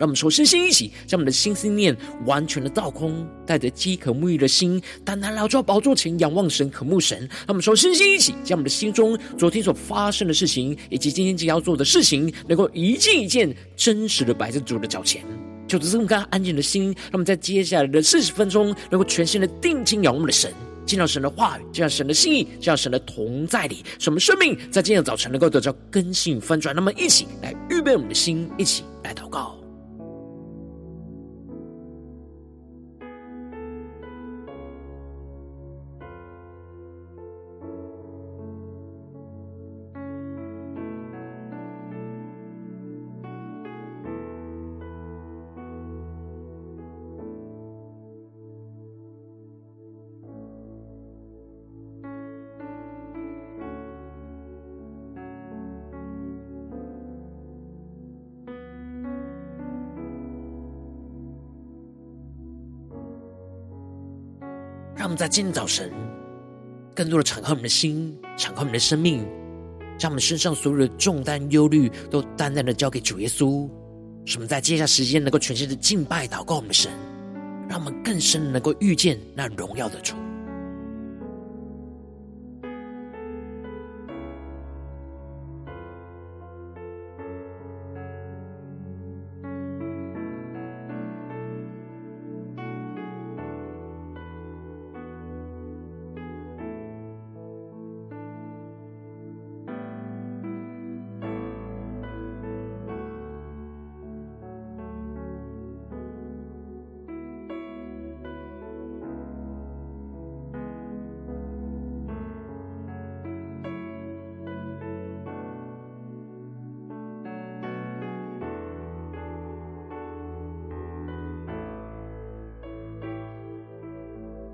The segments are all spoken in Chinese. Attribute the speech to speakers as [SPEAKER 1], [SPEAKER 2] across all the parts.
[SPEAKER 1] 让我们说，身心一起，将我们的心思念完全的倒空，带着饥渴沐浴的心，单单来到宝座前仰望神、渴慕神。让我们说，身心一起，将我们的心中昨天所发生的事情，以及今天即将要做的事情，能够一件一件真实的摆在主的脚前。就这么干安静的心，让我们在接下来的四十分钟，能够全心的定睛仰望的神，见到神的话语，见到神的心意，见到神的同在里，使我们生命在今天的早晨能够得到更新翻转。那么，一起来预备我们的心，一起来祷告。让我们在今天早晨，更多的敞开我们的心，敞开我们的生命，将我们身上所有的重担、忧虑，都淡淡的交给主耶稣。使我们在接下来时间，能够全心的敬拜、祷告我们的神，让我们更深的能够遇见那荣耀的主。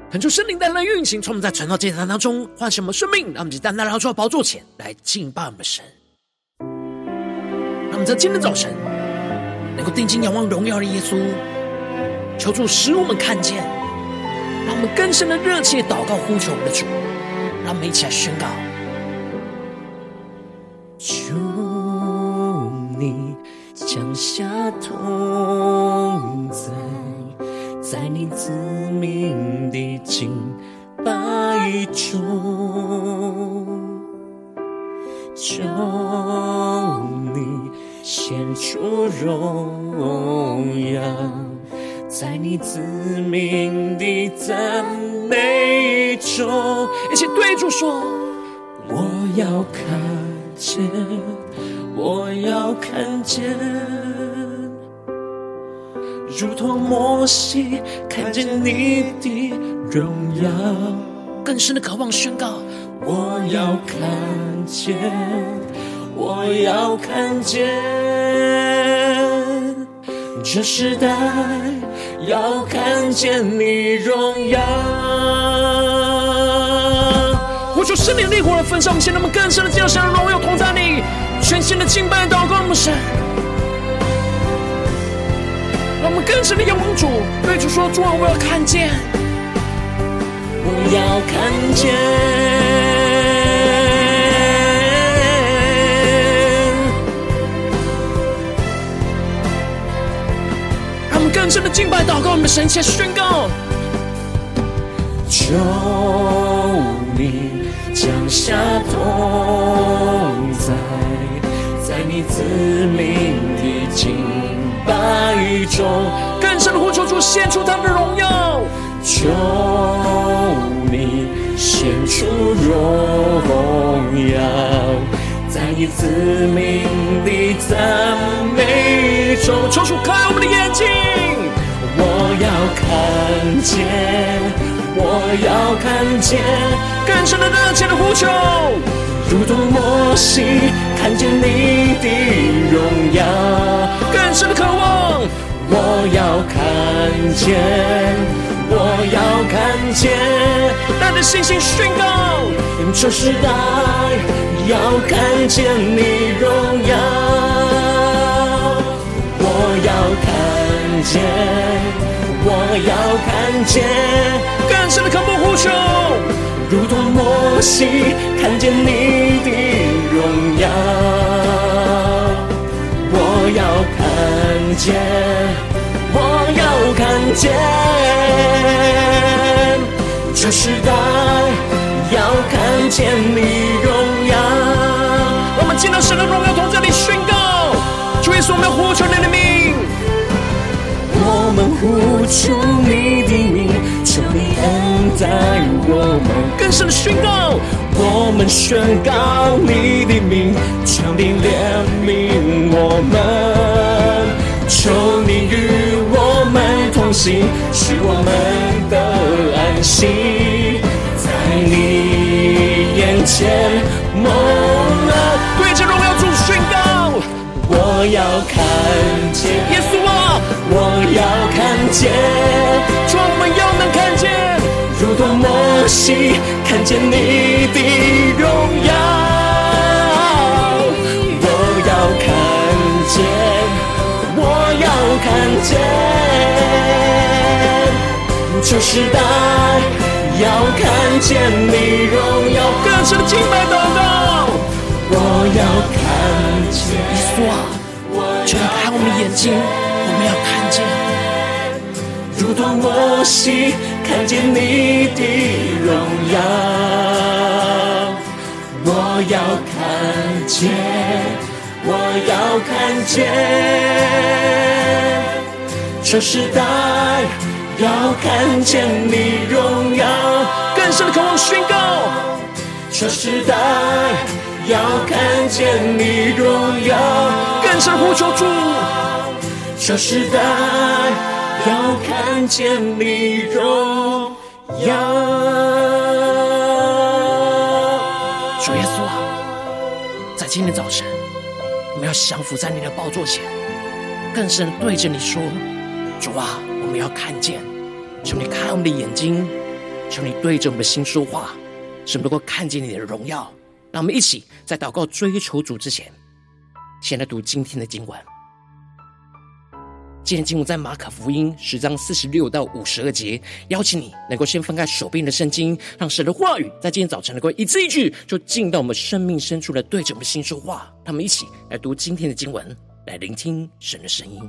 [SPEAKER 1] 恳求圣灵带来运行，从我们在传道祭坛当中唤醒我们生命，让我们在单单来到宝座前来敬拜我们神。让我们在今天早晨能够定睛仰望荣耀的耶稣，求主使我们看见，让我们更深的热切祷告呼求我们的主，让我们一起来宣告：
[SPEAKER 2] 求你降下同在。在你子民的敬拜中，求你显出荣耀，在你子民的赞美中，
[SPEAKER 1] 一起对主说：
[SPEAKER 2] 我要看见，我要看见。如同摩西看见你的荣耀，
[SPEAKER 1] 更深的渴望宣告：
[SPEAKER 2] 我要看见，我要看见，这时代要看见你荣耀。
[SPEAKER 1] 我求圣灵烈火的焚烧，我们现在我们更深的见到神的荣耀同在你，全新的敬拜祷告我们神。我们更深的仰望主，对主说：“主啊，我要看见，
[SPEAKER 2] 我要看见。”
[SPEAKER 1] 让我们更深的敬拜祷告，我们的神，且宣告：
[SPEAKER 2] 求你降下同在，在你子民的境。百种
[SPEAKER 1] 更深的呼求主献出他们的荣耀，
[SPEAKER 2] 求你献出荣耀，在你子民的赞美中，
[SPEAKER 1] 求主开我们的眼睛，
[SPEAKER 2] 我要看见，我要看见
[SPEAKER 1] 更深的热切的呼求，
[SPEAKER 2] 如同摩西看见你的荣耀。
[SPEAKER 1] 更深的渴望，
[SPEAKER 2] 我要看见，我要看见。
[SPEAKER 1] 带着信心宣告，
[SPEAKER 2] 这时代要看见你荣耀，我要看见，我要看见，
[SPEAKER 1] 更深的渴慕呼求，
[SPEAKER 2] 如同摩西看见你的荣耀，我要看见。我要看见，这时代要看见你荣耀。
[SPEAKER 1] 我们见到神的荣耀，同在里宣告，主耶稣，我们要呼求你的名，
[SPEAKER 2] 呼求你的名，求你恩待我们。
[SPEAKER 1] 更深的宣告，
[SPEAKER 2] 我们宣告你的名，求你怜悯我们。求你与我们同行，使我们得安息，在你眼前蒙了。
[SPEAKER 1] 对着荣耀主宣告，
[SPEAKER 2] 我要看见
[SPEAKER 1] 耶稣，
[SPEAKER 2] 我要看见，
[SPEAKER 1] 主我们要能看见，
[SPEAKER 2] 如同摩西看见你的荣耀。我要看见，我要看见这时代要看见你荣耀，
[SPEAKER 1] 更深的敬拜祷告。
[SPEAKER 2] 我要看见，
[SPEAKER 1] 耶稣啊，求你开我们眼睛，
[SPEAKER 2] 同摩西看见你的荣耀。我要看见，我要看见。这时代要看见你荣耀，
[SPEAKER 1] 更深的渴望宣告。
[SPEAKER 2] 这时代要看见你荣耀，
[SPEAKER 1] 更深呼求主。
[SPEAKER 2] 这时代要看见你荣耀。
[SPEAKER 1] 主耶稣啊，在今天早晨，我们要降服在你的宝座前，更深对着你说。主啊，我们要看见，求你开我们的眼睛，求你对着我们的心说话，使我们能够看见你的荣耀。让我们一起在祷告追求主之前，先来读今天的经文。今天进入在马可福音十章四十六到五十二节。邀请你能够先翻开手边的圣经，让神的话语在今天早晨能够一字一句，就进到我们生命深处来对着我们心说话。他们一起来读今天的经文，来聆听神的声音。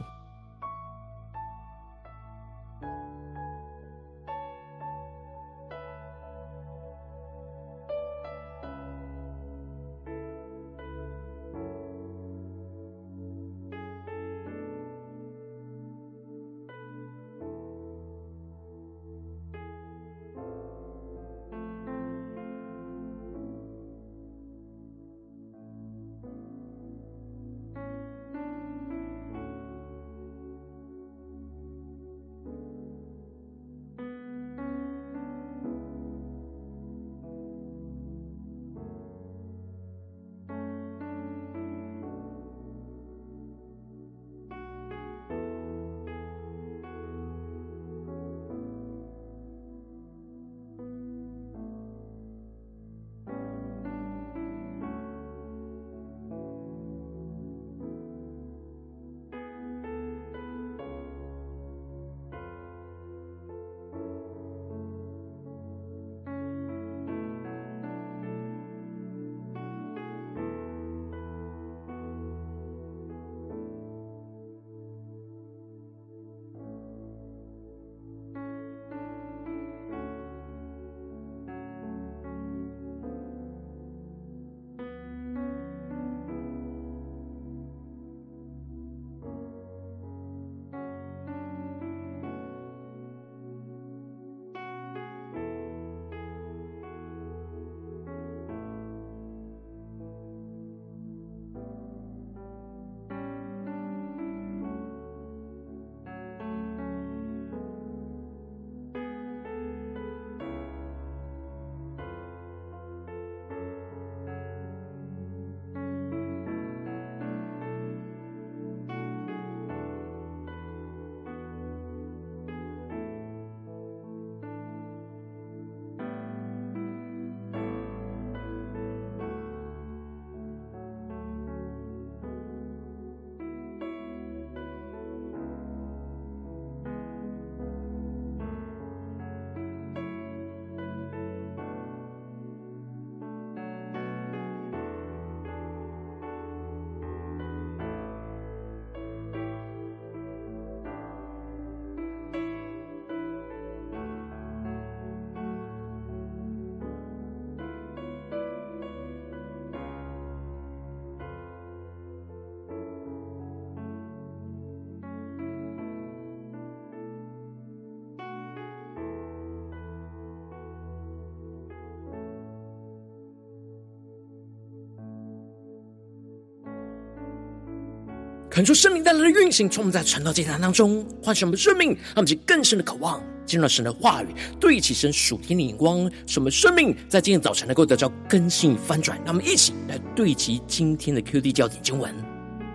[SPEAKER 1] 恳求圣灵带来的运行，从我们在传道祭坛当中唤醒我们生命，让我们更深的渴望进入神的话语，对齐神属天的眼光，使我们生命在今天早晨能够得到更新与翻转。让我们一起来对齐今天的 QD 焦点经文，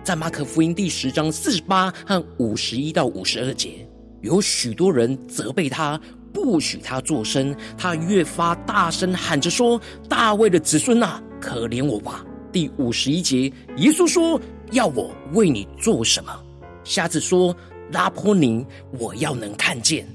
[SPEAKER 1] 在马可福音第十章四十八和五十一到五十二节，有许多人责备他，不许他作声，他越发大声喊着说：“大卫的子孙啊，可怜我吧！”第五十一节，耶稣说。要我为你做什么？瞎子说：“拉波尼，我要能看见。”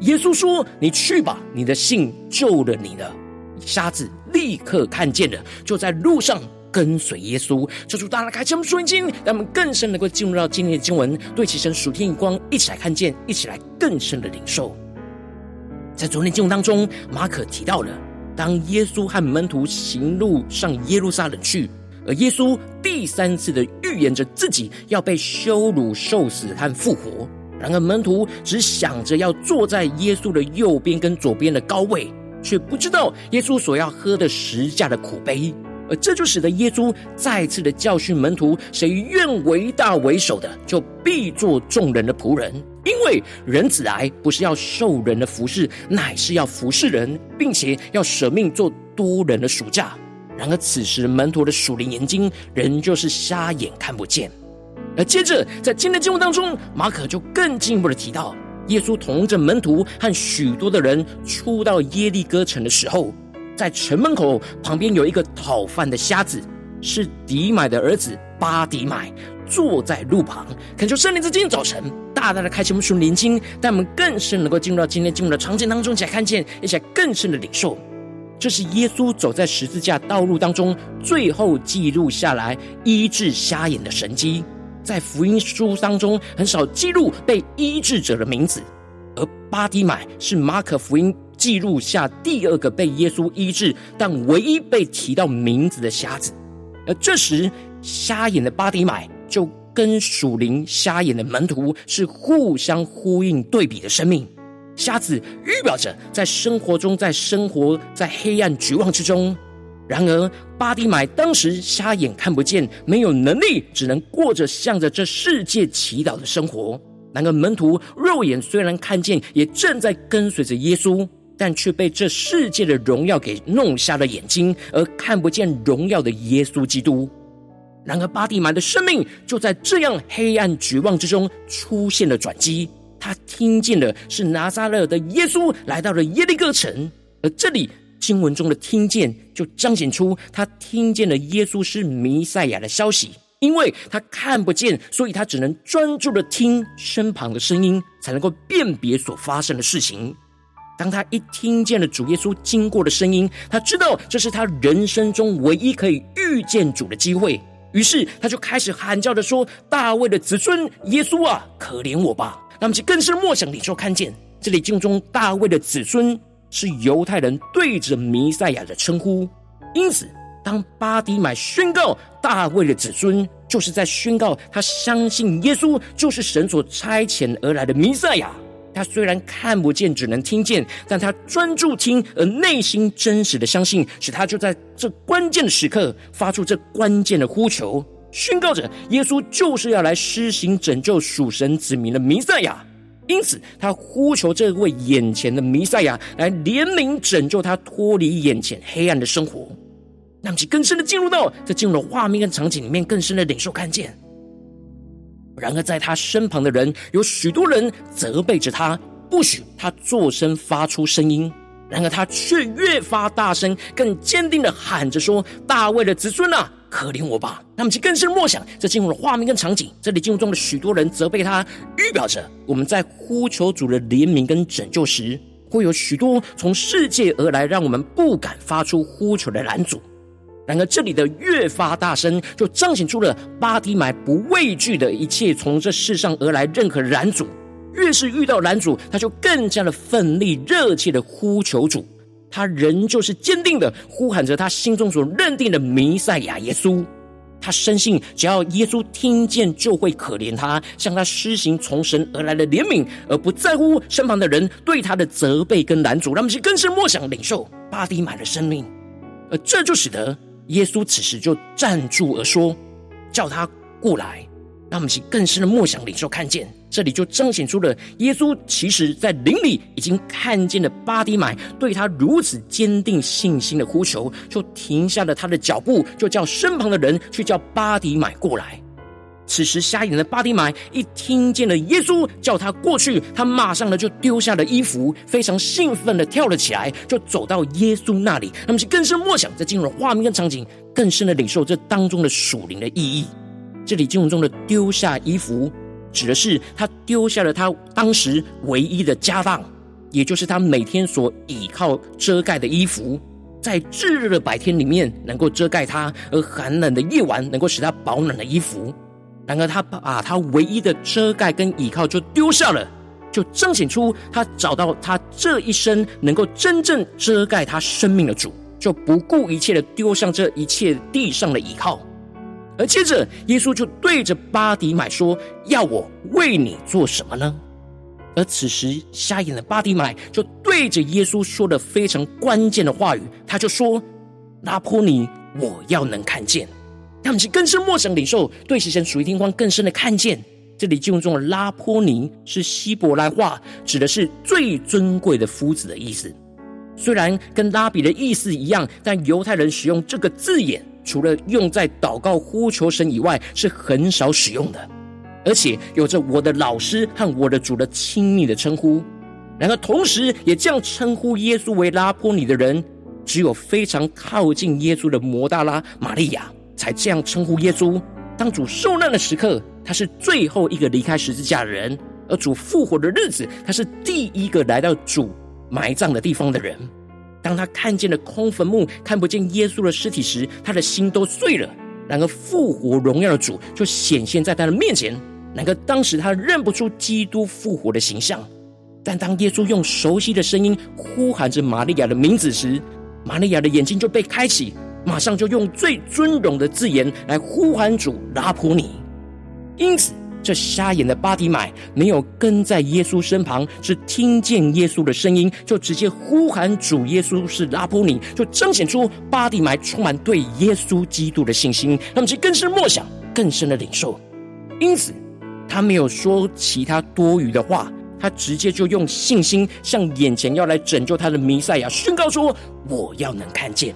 [SPEAKER 1] 耶稣说：“你去吧，你的信救了你了。”瞎子立刻看见了，就在路上跟随耶稣。求主大家开启我们属灵经，让我们更深能够进入到今天的经文，对其神属天眼光，一起来看见，一起来更深的领受。在昨天经文当中，马可提到了，当耶稣和门徒行路上耶路撒冷去。而耶稣第三次的预言着自己要被羞辱、受死和复活。然而门徒只想着要坐在耶稣的右边跟左边的高位，却不知道耶稣所要喝的十架的苦杯。而这就使得耶稣再次的教训门徒：谁愿为大为首的，就必做众人的仆人。因为人子来不是要受人的服侍，乃是要服侍人，并且要舍命做多人的赎价。然而，此时门徒的属灵眼睛仍旧是瞎眼，看不见。而接着，在今天的经文当中，马可就更进一步的提到，耶稣同着门徒和许多的人出到耶利哥城的时候，在城门口旁边有一个讨饭的瞎子，是迪买的儿子巴迪买，坐在路旁。恳求圣灵在今天早晨大大的开启我们属灵眼睛，让我们更深能够进入到今天经文的场景当中，一起来看见，一起来更深的领受。这是耶稣走在十字架道路当中，最后记录下来医治瞎眼的神迹。在福音书当中，很少记录被医治者的名字，而巴迪买是马可福音记录下第二个被耶稣医治，但唯一被提到名字的瞎子。而这时，瞎眼的巴迪买就跟属灵瞎眼的门徒是互相呼应对比的生命。瞎子预表着在生活中，在生活在黑暗绝望之中。然而，巴蒂买当时瞎眼看不见，没有能力，只能过着向着这世界祈祷的生活。然而，门徒肉眼虽然看见，也正在跟随着耶稣，但却被这世界的荣耀给弄瞎了眼睛，而看不见荣耀的耶稣基督。然而，巴蒂买的生命就在这样黑暗绝望之中出现了转机。他听见的是拿撒勒的耶稣来到了耶利哥城，而这里经文中的听见就彰显出他听见了耶稣是弥赛亚的消息，因为他看不见，所以他只能专注的听身旁的声音，才能够辨别所发生的事情。当他一听见了主耶稣经过的声音，他知道这是他人生中唯一可以遇见主的机会，于是他就开始喊叫着说：“大卫的子孙耶稣啊，可怜我吧！”那么，就更是默想领受看见，这里经中大卫的子孙是犹太人对着弥赛亚的称呼。因此，当巴底买宣告大卫的子孙，就是在宣告他相信耶稣就是神所差遣而来的弥赛亚。他虽然看不见，只能听见，但他专注听，而内心真实的相信，使他就在这关键的时刻发出这关键的呼求。宣告着，耶稣就是要来施行拯救属神子民的弥赛亚，因此他呼求这位眼前的弥赛亚来怜悯拯救他脱离眼前黑暗的生活。让其更深的进入到这进入了画面跟场景里面，更深的领受看见。然而在他身旁的人有许多人责备着他，不许他作声发出声音。然而他却越发大声，更坚定的喊着说：“大卫的子孙啊！”可怜我吧！那么，其更深默想，这进入了画面跟场景。这里进入中的许多人责备他，预表着我们在呼求主的怜悯跟拯救时，会有许多从世界而来，让我们不敢发出呼求的拦阻。然而，这里的越发大声，就彰显出了巴迪买不畏惧的一切从这世上而来任何拦阻。越是遇到拦阻，他就更加的奋力、热切的呼求主。他仍旧是坚定的呼喊着他心中所认定的弥赛亚耶稣，他深信只要耶稣听见，就会可怜他，向他施行从神而来的怜悯，而不在乎身旁的人对他的责备跟拦阻。让我们去更深默想领受巴底买的生命，而这就使得耶稣此时就站住而说：“叫他过来。”让我们去更深的默想、领受、看见。这里就彰显出了耶稣其实在灵里已经看见了巴迪买对他如此坚定信心的呼求，就停下了他的脚步，就叫身旁的人去叫巴迪买过来。此时瞎眼的巴迪买一听见了耶稣叫他过去，他马上呢就丢下了衣服，非常兴奋的跳了起来，就走到耶稣那里。他们是更深默想，在进入画面跟场景，更深的领受这当中的属灵的意义。这里经文中的丢下衣服，指的是他丢下了他当时唯一的家当，也就是他每天所倚靠遮盖的衣服，在炙热的白天里面能够遮盖他，而寒冷的夜晚能够使他保暖的衣服。然而，他把他唯一的遮盖跟倚靠就丢下了，就彰显出他找到他这一生能够真正遮盖他生命的主，就不顾一切的丢上这一切地上的倚靠。而接着，耶稣就对着巴迪买说：“要我为你做什么呢？”而此时，瞎眼的巴迪买就对着耶稣说了非常关键的话语，他就说：“拉波尼，我要能看见。”他们是更深默想领受，对其神属于天光更深的看见。这里经文中的拉波尼是希伯来话，指的是最尊贵的夫子的意思。虽然跟拉比的意思一样，但犹太人使用这个字眼。除了用在祷告呼求神以外，是很少使用的，而且有着我的老师和我的主的亲密的称呼。然而，同时也这样称呼耶稣为拉波尼的人，只有非常靠近耶稣的摩大拉玛利亚才这样称呼耶稣。当主受难的时刻，他是最后一个离开十字架的人；而主复活的日子，他是第一个来到主埋葬的地方的人。当他看见了空坟墓，看不见耶稣的尸体时，他的心都碎了。然而复活荣耀的主就显现在他的面前。然而当时他认不出基督复活的形象。但当耶稣用熟悉的声音呼喊着玛利亚的名字时，玛利亚的眼睛就被开启，马上就用最尊荣的字眼来呼喊主拉普尼。因此。这瞎眼的巴底买没有跟在耶稣身旁，是听见耶稣的声音，就直接呼喊主耶稣是拉波尼，就彰显出巴底买充满对耶稣基督的信心，那么其更深默想，更深的领受。因此，他没有说其他多余的话，他直接就用信心向眼前要来拯救他的弥赛亚宣告说：“我要能看见。”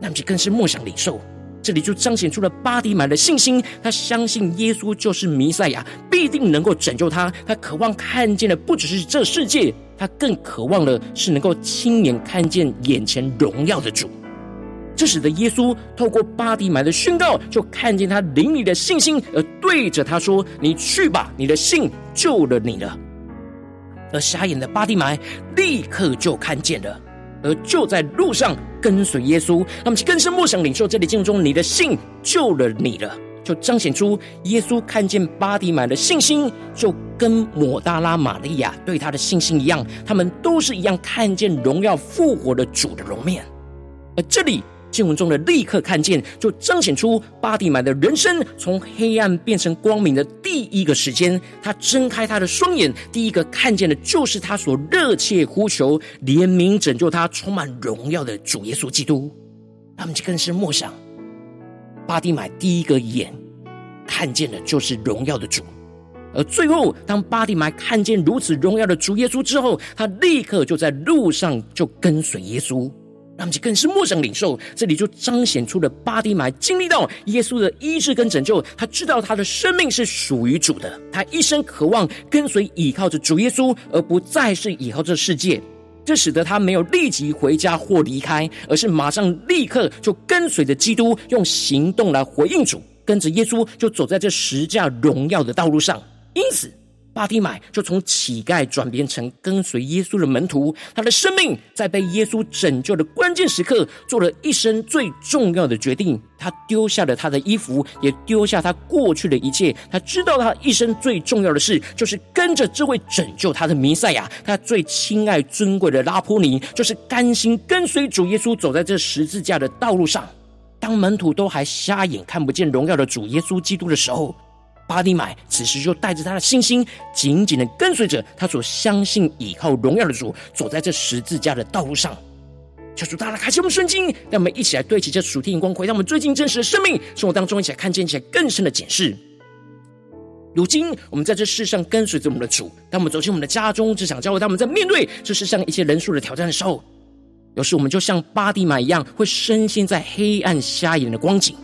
[SPEAKER 1] 那么其更是默想领受。这里就彰显出了巴迪买的信心，他相信耶稣就是弥赛亚，必定能够拯救他。他渴望看见的不只是这世界，他更渴望的是能够亲眼看见眼前荣耀的主。这使得耶稣透过巴迪买的宣告，就看见他灵里的信心，而对着他说：“你去吧，你的信救了你了。”而瞎眼的巴迪买立刻就看见了。而就在路上跟随耶稣，那么其更深默想领受这里经文中，你的信救了你了，就彰显出耶稣看见巴迪买的信心，就跟抹大拉玛利亚对他的信心一样，他们都是一样看见荣耀复活的主的容面。而这里。经文中的立刻看见，就彰显出巴底买的人生从黑暗变成光明的第一个时间。他睁开他的双眼，第一个看见的就是他所热切呼求、怜悯、拯救他、充满荣耀的主耶稣基督。他们就更是默想，巴底买第一个眼看见的就是荣耀的主。而最后，当巴底买看见如此荣耀的主耶稣之后，他立刻就在路上就跟随耶稣。他们就更是陌生领受，这里就彰显出了巴底买经历到耶稣的医治跟拯救。他知道他的生命是属于主的，他一生渴望跟随倚靠着主耶稣，而不再是倚靠这世界。这使得他没有立即回家或离开，而是马上立刻就跟随着基督，用行动来回应主，跟着耶稣就走在这十架荣耀的道路上。因此。巴底买就从乞丐转变成跟随耶稣的门徒，他的生命在被耶稣拯救的关键时刻，做了一生最重要的决定。他丢下了他的衣服，也丢下他过去的一切。他知道他一生最重要的事，就是跟着这位拯救他的弥赛亚，他最亲爱尊贵的拉波尼，就是甘心跟随主耶稣走在这十字架的道路上。当门徒都还瞎眼看不见荣耀的主耶稣基督的时候，巴蒂买此时就带着他的信心，紧紧的跟随着他所相信、倚靠荣耀的主，走在这十字架的道路上。求主大大开启我们的眼睛，让我们一起来对齐这属天眼光，回到我们最近真实的生命生活当中，一起来看见，一起来更深的检视。如今，我们在这世上跟随着我们的主，当我们走进我们的家中、职场、教会，当我们在面对这世上一些人数的挑战的时候，有时我们就像巴蒂买一样，会深陷在黑暗瞎眼的光景，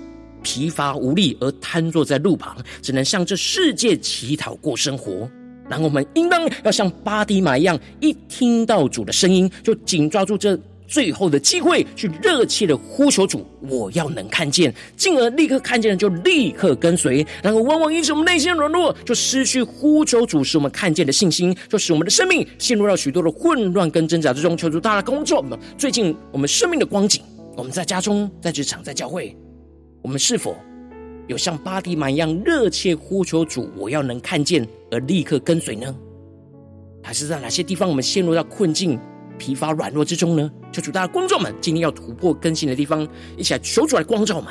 [SPEAKER 1] 疲乏无力而瘫坐在路旁，只能向这世界乞讨过生活。然后，我们应当要像巴迪买一样，一听到主的声音，就紧抓住这。最后的机会，去热切的呼求主，我要能看见，进而立刻看见了，就立刻跟随。然后，往往因此我们内心软弱，就失去呼求主使我们看见的信心，就使我们的生命陷入到许多的混乱跟挣扎之中。求主，大家工作们，最近我们生命的光景，我们在家中、在职场、在教会，我们是否有像巴迪玛一样热切呼求主，我要能看见而立刻跟随呢？还是在哪些地方我们陷入到困境？疲乏软弱之中呢，求主大家观众们今天要突破更新的地方，一起来求主来光照们。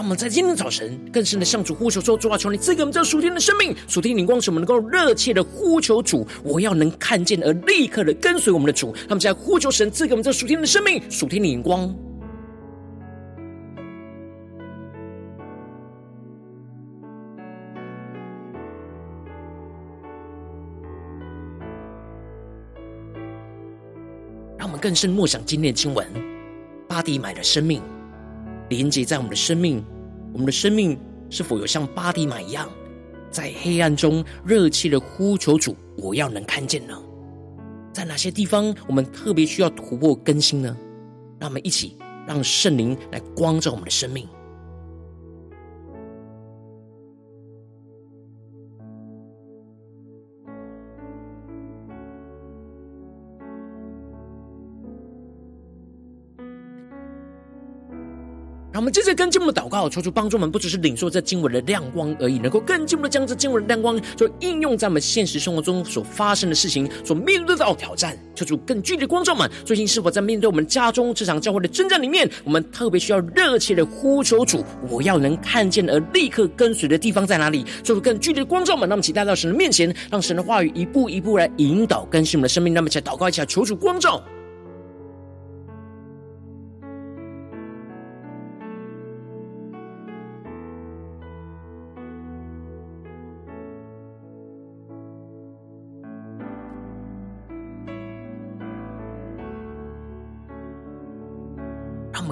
[SPEAKER 1] 让我们在今天早晨更深的向主呼求说：主啊，求你赐给我们这属天的生命、属天的灵光，使我们能够热切的呼求主。我要能看见而立刻的跟随我们的主。他们在呼求神赐给我们这属天的生命、属天的灵光，让我们更深默想今天的经文：巴迪买的生命。连接在我们的生命，我们的生命是否有像巴迪玛一样，在黑暗中热切的呼求主？我要能看见呢？在哪些地方我们特别需要突破更新呢？让我们一起让圣灵来光照我们的生命。我们接着跟进我们的祷告，求主帮助我们，不只是领受这经文的亮光而已，能够更进一步的将这经文的亮光，就应用在我们现实生活中所发生的事情，所面对到的挑战。求主更具体的光照们，最近是否在面对我们家中这场教会的征战里面，我们特别需要热切的呼求主，我要能看见而立刻跟随的地方在哪里？求主更具体的光照们，让我们期待到神的面前，让神的话语一步一步来引导更新我们的生命。那么，一起来祷告一下，求主光照。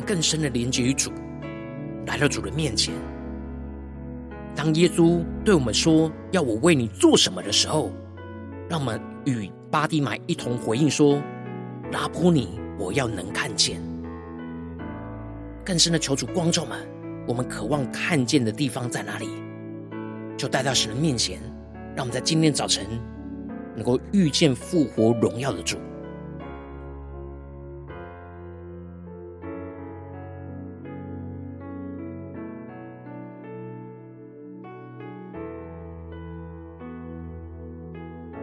[SPEAKER 1] 更深的连接于主，来到主的面前。当耶稣对我们说：“要我为你做什么”的时候，让我们与巴迪买一同回应说：“拉波尼，我要能看见。”更深的求主光照们，我们渴望看见的地方在哪里？就带到神的面前，让我们在今天早晨能够遇见复活荣耀的主。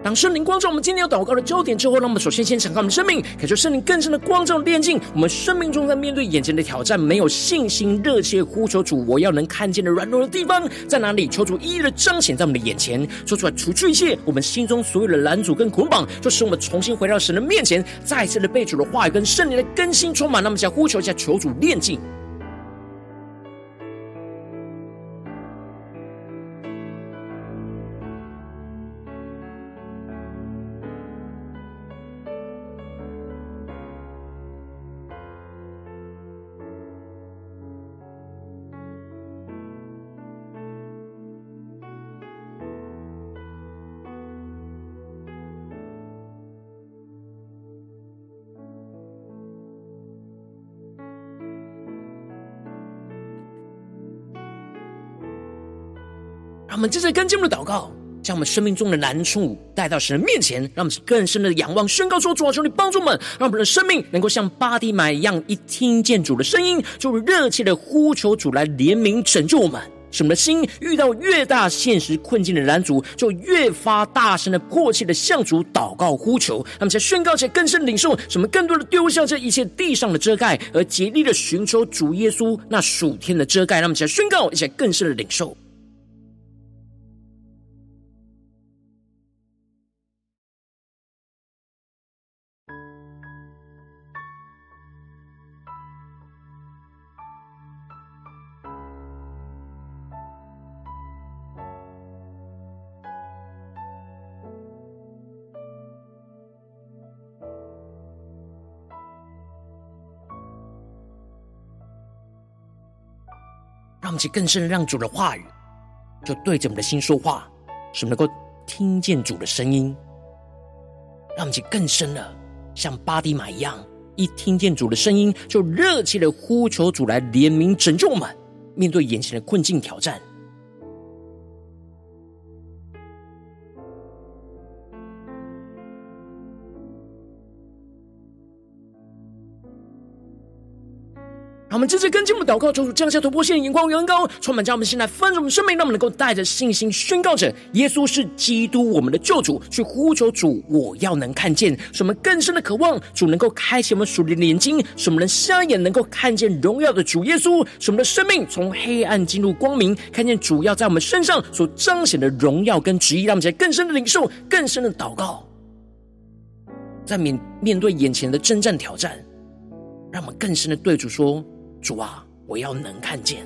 [SPEAKER 1] 当圣灵光照我们今天要祷告的焦点之后，让我们首先先敞开我们的生命，感受圣灵更深的光照炼净我们生命中在面对眼前的挑战，没有信心，热切呼求主，我要能看见的软弱的地方在哪里？求主一一的彰显在我们的眼前，说出来，除去一切我们心中所有的拦阻跟捆绑，就使我们重新回到神的面前，再次的被主的话语跟圣灵的更新充满。那么，想呼求一下，求主炼净。们接着跟进我们的祷告，将我们生命中的难处带到神的面前，让我们更深的仰望，宣告说：主啊，求你帮助我们，让我们的生命能够像巴蒂买一样，一听见主的声音，就热切的呼求主来怜悯拯救我们。使我们的心遇到越大现实困境的拦阻，就越发大声的迫切的向主祷告呼求。那么在宣告且更深领受，使我们更多的丢下这一切地上的遮盖，而竭力的寻求主耶稣那属天的遮盖。那么在宣告，一些更深的领受。让我们去更深的让主的话语，就对着我们的心说话，使我们能够听见主的声音。让我们去更深的像巴迪玛一样，一听见主的声音，就热切的呼求主来怜悯拯救我们，面对眼前的困境挑战。我们直接跟进我们祷告，求主降下突破性的眼光，远高，充满将我们心来丰盛我们生命，让我们能够带着信心宣告着耶稣是基督，我们的救主，去呼求主，我要能看见，使我们更深的渴望主能够开启我们属灵的眼睛，使我们的瞎眼能够看见荣耀的主耶稣，使我们的生命从黑暗进入光明，看见主要在我们身上所彰显的荣耀跟旨意，让我们在更深的领受，更深的祷告，在面面对眼前的征战挑战，让我们更深的对主说。主啊，我要能看见。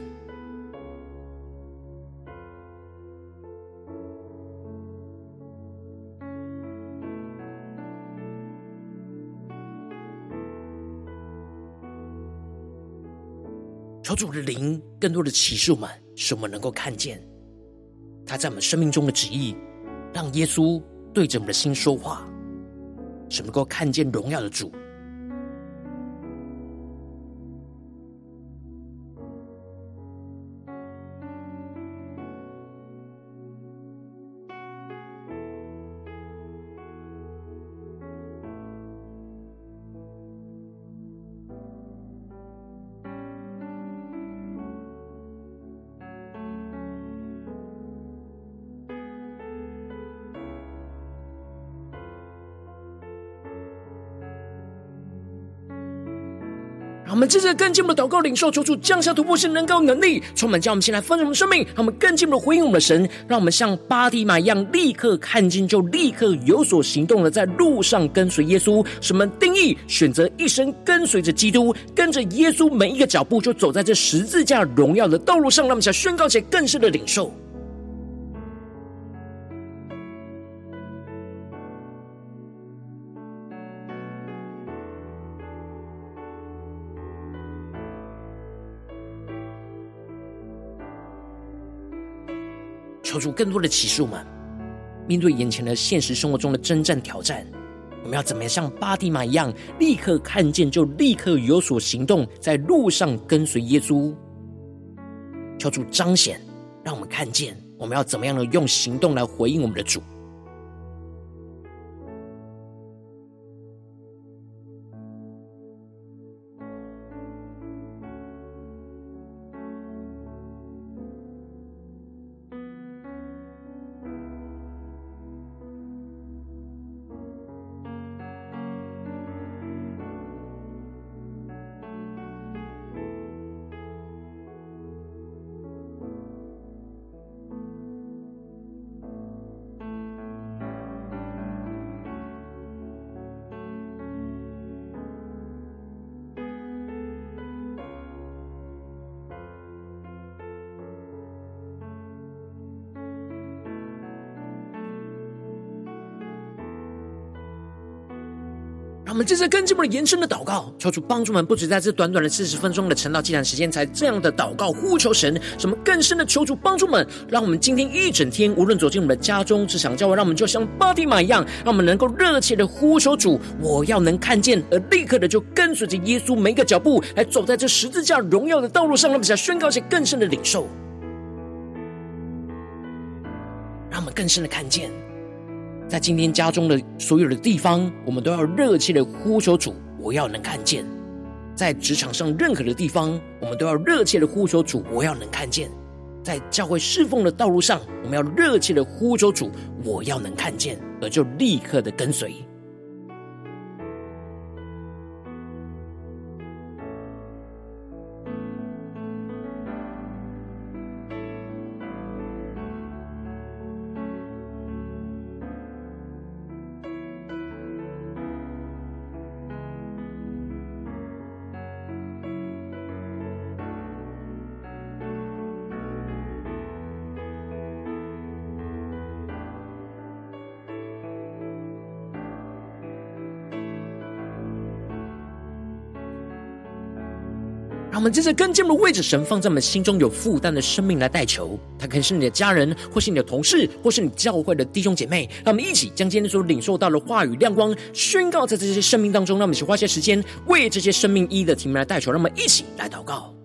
[SPEAKER 1] 求主的灵更多的启示我们，使我们能够看见他在我们生命中的旨意，让耶稣对着我们的心说话，使能够看见荣耀的主。接着更进一步的祷告领受，求主降下突破性能高能力，充满将我们先来丰盛我们生命。让我们更进一步的回应我们的神，让我们像巴蒂玛一样，立刻看见就立刻有所行动的，在路上跟随耶稣。什么定义？选择一生跟随着基督，跟着耶稣每一个脚步，就走在这十字架荣耀的道路上。让我们想宣告且更深的领受。求主更多的启示我们，面对眼前的现实生活中的征战挑战，我们要怎么样像巴蒂玛一样，立刻看见就立刻有所行动，在路上跟随耶稣。求主彰显，让我们看见我们要怎么样的用行动来回应我们的主。接着更进一步延伸的祷告，求主帮助我们，不止在这短短的四十分钟的晨祷祭坛时间，才这样的祷告呼求神。什么更深的求主帮助我们，让我们今天一整天，无论走进我们的家中、职场、教会，让我们就像巴蒂玛一样，让我们能够热切的呼求主，我要能看见，而立刻的就跟随着耶稣每一个脚步，来走在这十字架荣耀的道路上。让我们想宣告一些更深的领受。让我们更深的看见。在今天家中的所有的地方，我们都要热切的呼求主，我要能看见；在职场上任何的地方，我们都要热切的呼求主，我要能看见；在教会侍奉的道路上，我们要热切的呼求主，我要能看见，而就立刻的跟随。们接着跟进的位置，神放在我们心中有负担的生命来代求，他可能是你的家人，或是你的同事，或是你教会的弟兄姐妹。让我们一起将今天所领受到的话语亮光宣告在这些生命当中。让我们一起花些时间为这些生命一一的题目来代求。让我们一起来祷告。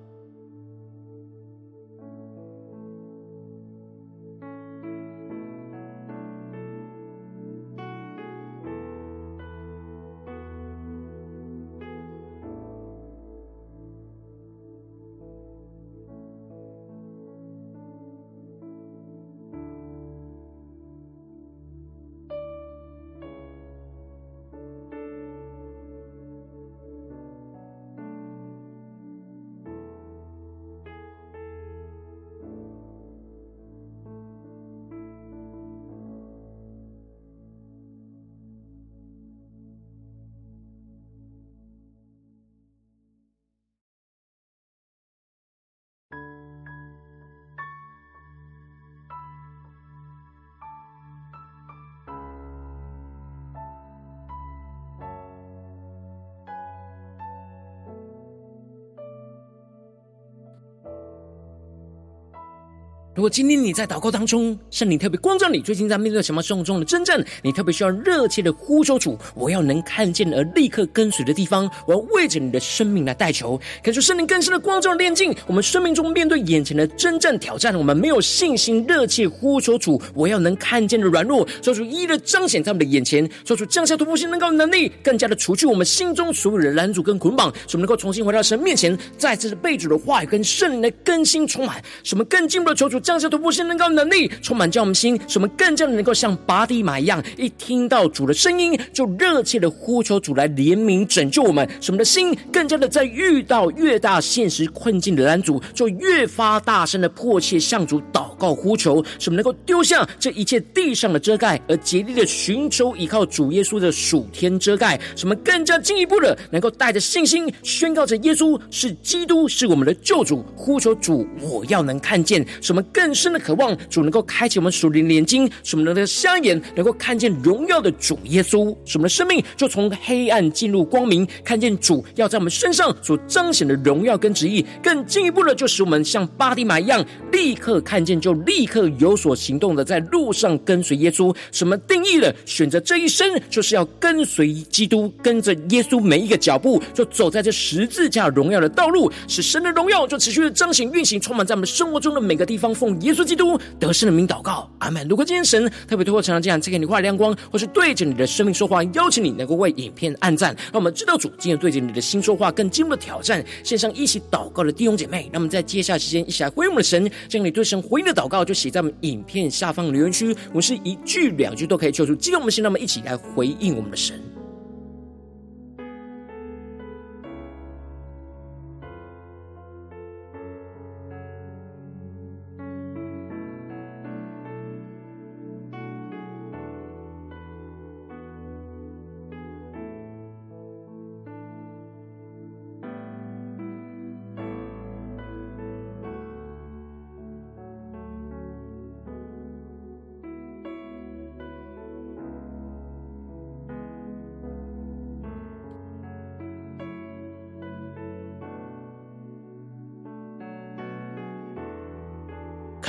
[SPEAKER 1] 如果今天你在祷告当中，圣灵特别光照你，最近在面对什么生活中的征战，你特别需要热切的呼求主，我要能看见而立刻跟随的地方，我要为着你的生命来代求，感受圣灵更深的光照的炼境。我们生命中面对眼前的征战挑战，我们没有信心，热切呼求主，我要能看见的软弱，做出一一的彰显在我们的眼前，做出降下突破性能够能力，更加的除去我们心中所有的拦阻跟捆绑，使我们能够重新回到神面前，再次的被主的话语跟圣灵的更新充满，使我们更进一步的求主。降下突破性能高能力，充满叫我们心，使我们更加的能够像拔地马一样，一听到主的声音，就热切的呼求主来怜悯拯救我们。使我们的心更加的在遇到越大现实困境的拦阻，就越发大声的迫切向主祷告呼求。使我们能够丢下这一切地上的遮盖，而竭力的寻求依靠主耶稣的属天遮盖。使我们更加进一步的能够带着信心宣告着耶稣是基督，是我们的救主。呼求主，我要能看见。什么更深的渴望主能够开启我们属灵的眼睛，使我们的瞎眼能够看见荣耀的主耶稣，使我们的生命就从黑暗进入光明，看见主要在我们身上所彰显的荣耀跟旨意。更进一步的，就使我们像巴蒂玛一样，立刻看见就立刻有所行动的，在路上跟随耶稣。什么定义了选择这一生，就是要跟随基督，跟着耶稣每一个脚步，就走在这十字架荣耀的道路，使神的荣耀就持续的彰显运行，充满在我们生活中的每个地方。奉耶稣基督得胜的名祷告，阿门。如果今天神特别透过成长这样赐给你话亮光，或是对着你的生命说话，邀请你能够为影片按赞，让我们知道主今天对着你的心说话，更进一步的挑战。线上一起祷告的弟兄姐妹，那么在接下来时间一起来回应我们的神，将你对神回应的祷告就写在我们影片下方留言区，我们是一句两句都可以求出激动我们的心，让我们一起来回应我们的神。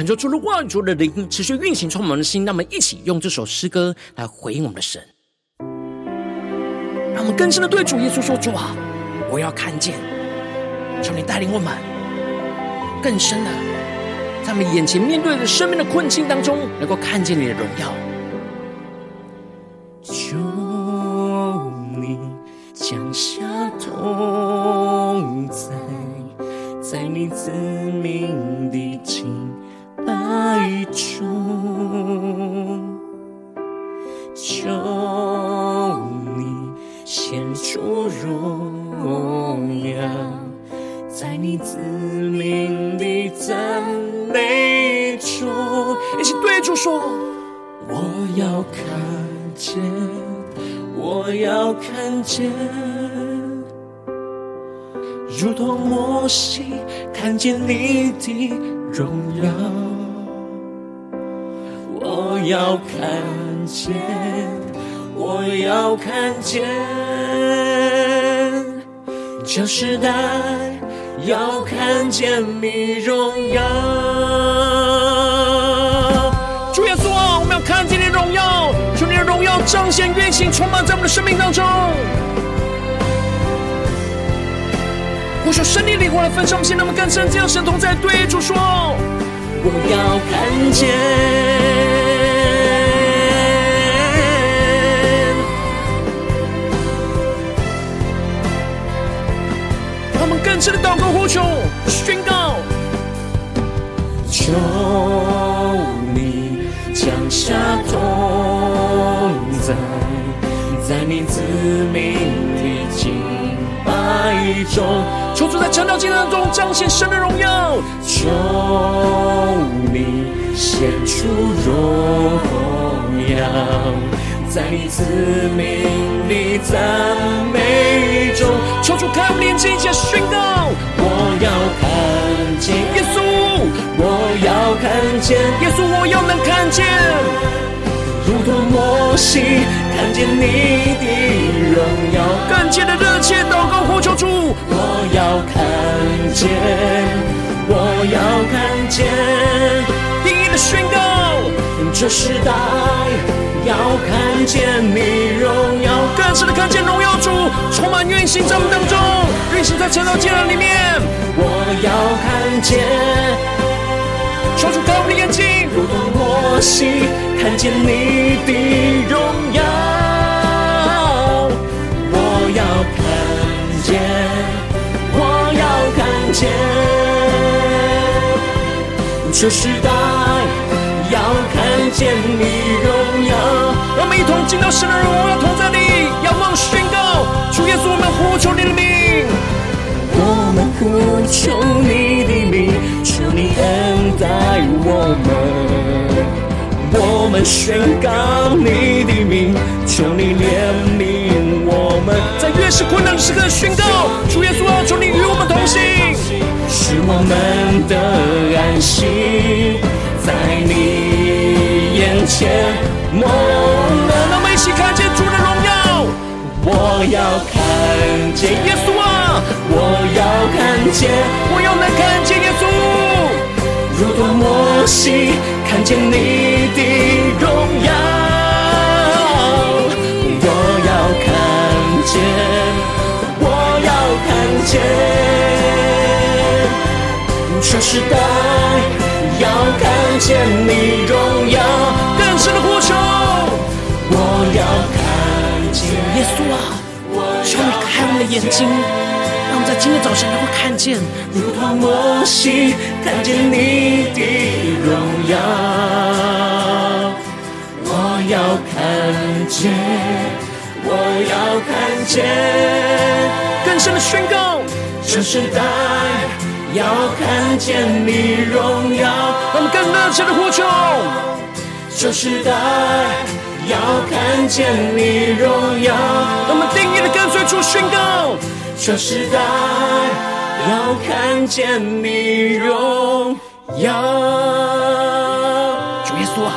[SPEAKER 1] 恳求出了万族、的灵持续运行，充满我们的心。让我们一起用这首诗歌来回应我们的神，让我们更深的对主耶稣说：“主啊，我要看见，求你带领我们更深的在我们眼前面对着生命的困境当中，能够看见你的荣耀。说：
[SPEAKER 2] 我要看。见，我要看见，如同摩西看见你的荣耀。我要看见，我要看见，这时代要看见你荣耀。
[SPEAKER 1] 彰显运行，充满在我们的生命当中。呼求圣灵灵火来焚烧我们心，让我们更深这样神同在对主说：
[SPEAKER 2] 我要看
[SPEAKER 1] 见，他们更深的祷告呼求宣告，
[SPEAKER 2] 求你降下同在，在你子民的敬拜中，
[SPEAKER 1] 求主在晨祷敬拜当中彰显神的荣耀。
[SPEAKER 2] 求你显出荣耀，在你子民的赞美中。
[SPEAKER 1] 求主开我们眼睛，一宣告。
[SPEAKER 2] 我要看见
[SPEAKER 1] 耶稣，
[SPEAKER 2] 我要看见
[SPEAKER 1] 耶稣，我要能看见。
[SPEAKER 2] 如同摩西看见你的荣耀，
[SPEAKER 1] 更加的热切祷告呼求主。
[SPEAKER 2] 我要看见，我要看见，
[SPEAKER 1] 定意的宣告，
[SPEAKER 2] 这时代要看见你荣耀，
[SPEAKER 1] 更深的看见荣耀主充满运行在我们当中，运行在晨祷祭坛里面。
[SPEAKER 2] 我要看见。
[SPEAKER 1] 求主开我的眼睛，
[SPEAKER 2] 摩西看见你的荣耀。我要看见，我要看见，这时代要看见你荣耀。
[SPEAKER 1] 让我们一同进到神的荣耀同在里，仰望宣告，主耶稣，我们呼求你的名，
[SPEAKER 2] 我们呼求你的名。求你恩待我们，我们。宣告你的名。求你怜悯我们，
[SPEAKER 1] 在越是困难的时刻宣告，主耶稣啊，求你与我们。同行，
[SPEAKER 2] 使我们。的安息在你眼前。我们。
[SPEAKER 1] 让我们。一起看见主的荣耀。
[SPEAKER 2] 我要看见
[SPEAKER 1] 耶稣啊，
[SPEAKER 2] 我要看见，
[SPEAKER 1] 我要能看见耶稣。
[SPEAKER 2] 如同摩西看见你的荣耀，我要看见，我要看见，这时代要看见你荣耀，
[SPEAKER 1] 更深的呼求，
[SPEAKER 2] 我要看见
[SPEAKER 1] 耶稣啊，求你开我的眼睛。在今天早晨能够看见，
[SPEAKER 2] 如同摩西看见你的荣耀。我要看见，我要看见，
[SPEAKER 1] 更深的宣告，
[SPEAKER 2] 这时代要看见你荣耀。
[SPEAKER 1] 让我们更热切的呼求，
[SPEAKER 2] 这时代要看见你荣耀。
[SPEAKER 1] 让我们定意的跟随主宣告。
[SPEAKER 2] 这时代要看见你荣耀，
[SPEAKER 1] 主耶稣啊，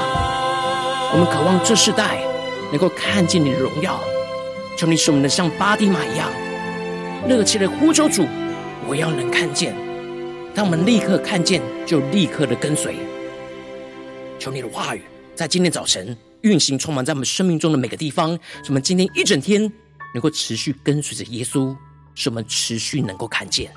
[SPEAKER 1] 我们渴望这世代能够看见你的荣耀。求你使我们能像巴迪玛一样，热切的呼求主，我要能看见。当我们立刻看见，就立刻的跟随。求你的话语在今天早晨运行，充满在我们生命中的每个地方。使我们今天一整天能够持续跟随着耶稣。使我们持续能够看见。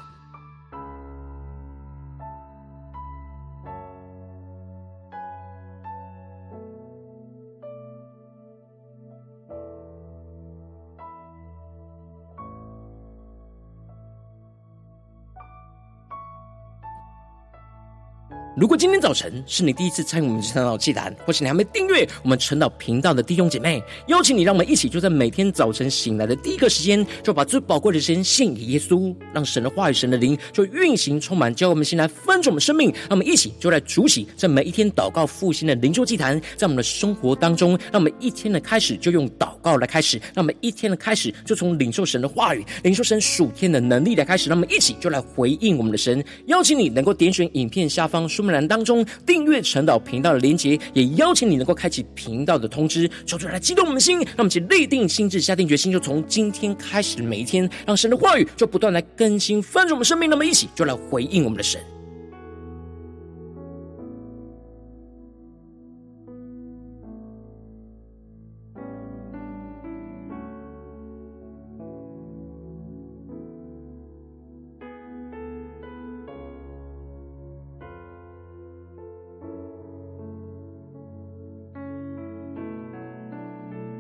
[SPEAKER 1] 如果今天早晨是你第一次参与我们晨祷祭坛，或是你还没订阅我们晨祷频道的弟兄姐妹，邀请你，让我们一起就在每天早晨醒来的第一个时间，就把最宝贵的时间献给耶稣，让神的话语、神的灵就运行充满，教我们先来分盛我们生命。让我们一起就来主起这每一天祷告复兴的灵修祭坛，在我们的生活当中，让我们一天的开始就用祷告来开始，让我们一天的开始就从领受神的话语、领受神属天的能力来开始，让我们一起就来回应我们的神。邀请你能够点选影片下方说明栏当中订阅晨祷频道的连结，也邀请你能够开启频道的通知，说出来激动我们的心，让我们一起立定心智，下定决心，就从今天开始的每一天，让神的话语就不断来更新翻转我们生命，那么一起就来回应我们的神。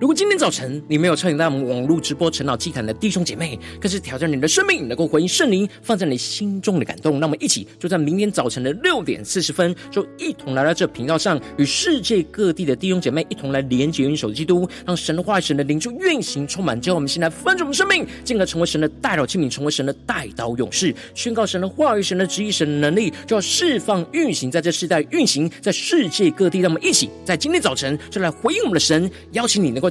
[SPEAKER 1] 如果今天早晨你没有参与到我们网络直播晨祷祭坛的弟兄姐妹，更是挑战你的生命，能够回应圣灵放在你心中的感动。那么一起就在明天早晨的六点四十分，就一同来到这频道上，与世界各地的弟兄姐妹一同来连结、元首的基督，让神。的话语、神。的灵就运行充满，叫我们现在翻转我们生命，进而成为神。的代祷器皿，成为神的代祷勇士，宣告神。的话语、神。的旨意、神。的能力，就要释放、运行在这世代，运行在世界各地。让我们一起在今天早晨就来回应我们的神，邀请你能够。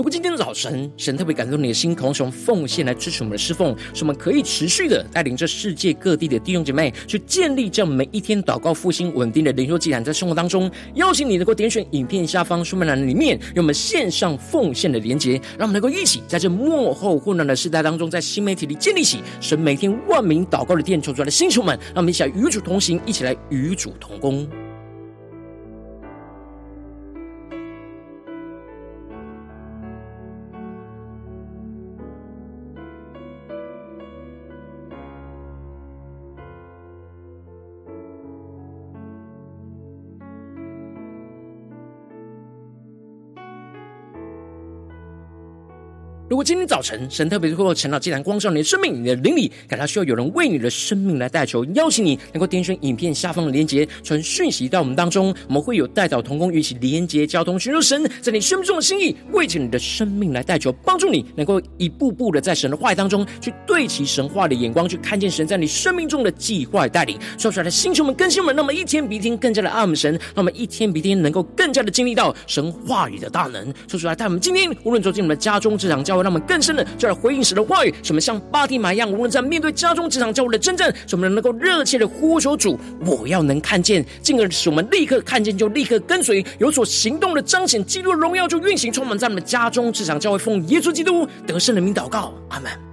[SPEAKER 1] 如果今天早晨，神特别感动你的心，渴望用奉献来支持我们的侍奉，使我们可以持续的带领着世界各地的弟兄姐妹去建立这样每一天祷告复兴稳定的灵修祭坛，在生活当中，邀请你能够点选影片下方说明栏里面，有我们线上奉献的连结，让我们能够一起在这幕后混乱的时代当中，在新媒体里建立起神每天万名祷告的殿，求出来的星球们，让我们一起来与主同行，一起来与主同工。今天早晨神特别透过陈老祭坛光照你的生命，你的灵里感到需要有人为你的生命来代求，邀请你能够点选影片下方的连结，传讯息到我们当中，我们会有代祷同工与其连结交通，寻求神在你生命中的心意，为着你的生命来代求，帮助你能够一步步的在神的话语当中去对齐神话的眼光，去看见神在你生命中的计划带领，说出来的星球们、更新们，那么一天比一天更加的爱我们神，那么一天比一天能够更加的经历到神话语的大能，说出来带我们今天无论走进我们的家中、职场、教会。我们更深的就来回应神的话语，什么像巴提马一样，无论在面对家中、职场、教会的征战，使我们能够热切的呼求主，我要能看见，进而使我们立刻看见，就立刻跟随，有所行动的彰显基督的荣耀，就运行充满在我们的家中、职场、教会，奉耶稣基督得胜的名祷告，阿门。